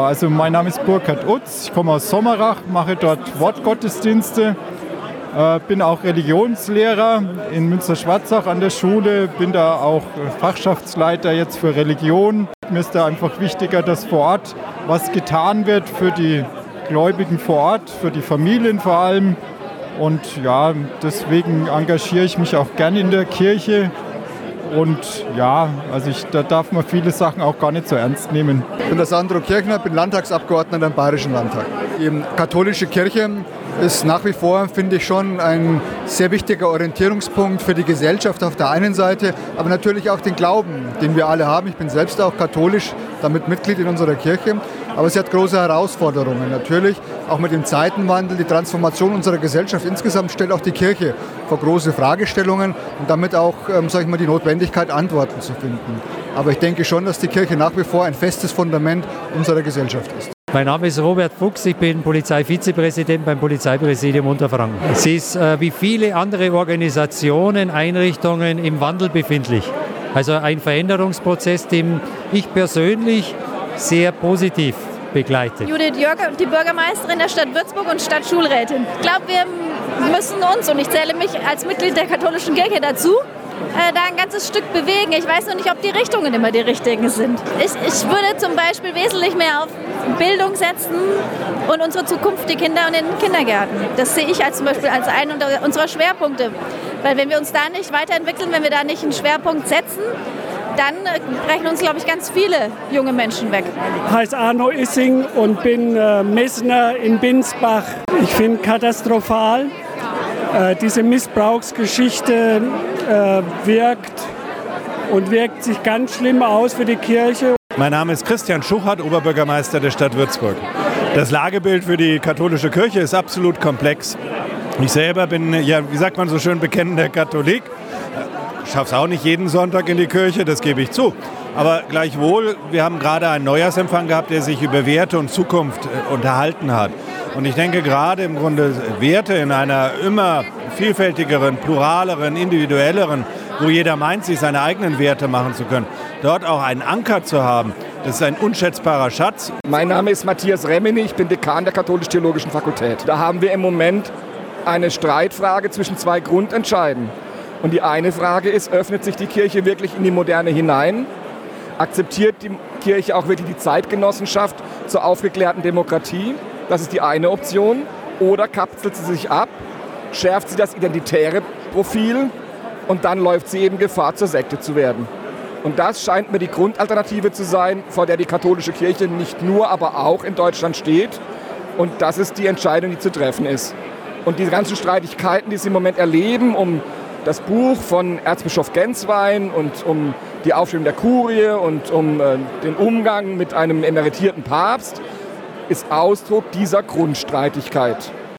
Also mein Name ist Burkhard Utz, ich komme aus Sommerach, mache dort Wortgottesdienste, äh, bin auch Religionslehrer in Münster-Schwarzach an der Schule, bin da auch Fachschaftsleiter jetzt für Religion. Mir ist da einfach wichtiger, dass vor Ort was getan wird für die Gläubigen vor Ort, für die Familien vor allem. Und ja, deswegen engagiere ich mich auch gern in der Kirche und ja, also ich, da darf man viele Sachen auch gar nicht so ernst nehmen. Ich bin der Sandro Kirchner, bin Landtagsabgeordneter im Bayerischen Landtag. Die katholische Kirche ist nach wie vor, finde ich, schon ein sehr wichtiger Orientierungspunkt für die Gesellschaft auf der einen Seite, aber natürlich auch den Glauben, den wir alle haben. Ich bin selbst auch katholisch, damit Mitglied in unserer Kirche. Aber sie hat große Herausforderungen. Natürlich auch mit dem Zeitenwandel, die Transformation unserer Gesellschaft insgesamt stellt auch die Kirche vor große Fragestellungen und damit auch, ähm, sage ich mal, die Notwendigkeit, Antworten zu finden. Aber ich denke schon, dass die Kirche nach wie vor ein festes Fundament unserer Gesellschaft ist. Mein Name ist Robert Fuchs, ich bin Polizeivizepräsident beim Polizeipräsidium Unterfranken. Sie ist äh, wie viele andere Organisationen, Einrichtungen im Wandel befindlich. Also ein Veränderungsprozess, den ich persönlich sehr positiv begleite. Judith Jörger, die Bürgermeisterin der Stadt Würzburg und Stadtschulrätin. Ich glaube, wir müssen uns, und ich zähle mich als Mitglied der katholischen Kirche dazu, äh, da ein ganzes Stück bewegen. Ich weiß nur nicht, ob die Richtungen immer die richtigen sind. Ich, ich würde zum Beispiel wesentlich mehr auf Bildung setzen und unsere Zukunft, die Kinder und den Kindergärten. Das sehe ich als zum Beispiel als einen unserer Schwerpunkte. Weil wenn wir uns da nicht weiterentwickeln, wenn wir da nicht einen Schwerpunkt setzen, dann äh, brechen uns, glaube ich, ganz viele junge Menschen weg. Ich heiße Arno Issing und bin äh, Messner in Binsbach. Ich finde katastrophal, äh, diese Missbrauchsgeschichte äh, wirkt und wirkt sich ganz schlimm aus für die Kirche. Mein Name ist Christian Schuchert, Oberbürgermeister der Stadt Würzburg. Das Lagebild für die katholische Kirche ist absolut komplex. Ich selber bin, ja, wie sagt man so schön, bekennender Katholik. Ich schaffe es auch nicht jeden Sonntag in die Kirche, das gebe ich zu. Aber gleichwohl, wir haben gerade einen Neujahrsempfang gehabt, der sich über Werte und Zukunft äh, unterhalten hat. Und ich denke gerade im Grunde Werte in einer immer vielfältigeren, pluraleren, individuelleren, wo jeder meint, sich seine eigenen Werte machen zu können, dort auch einen Anker zu haben, das ist ein unschätzbarer Schatz. Mein Name ist Matthias Remini, ich bin Dekan der Katholisch-Theologischen Fakultät. Da haben wir im Moment eine Streitfrage zwischen zwei Grundentscheiden. Und die eine Frage ist, öffnet sich die Kirche wirklich in die Moderne hinein? Akzeptiert die Kirche auch wirklich die Zeitgenossenschaft zur aufgeklärten Demokratie? Das ist die eine Option. Oder kapselt sie sich ab, schärft sie das identitäre Profil und dann läuft sie eben Gefahr, zur Sekte zu werden. Und das scheint mir die Grundalternative zu sein, vor der die katholische Kirche nicht nur, aber auch in Deutschland steht. Und das ist die Entscheidung, die zu treffen ist. Und diese ganzen Streitigkeiten, die Sie im Moment erleben, um das Buch von Erzbischof Genswein und um die Aufstellung der Kurie und um äh, den Umgang mit einem emeritierten Papst, ist Ausdruck dieser Grundstreitigkeit.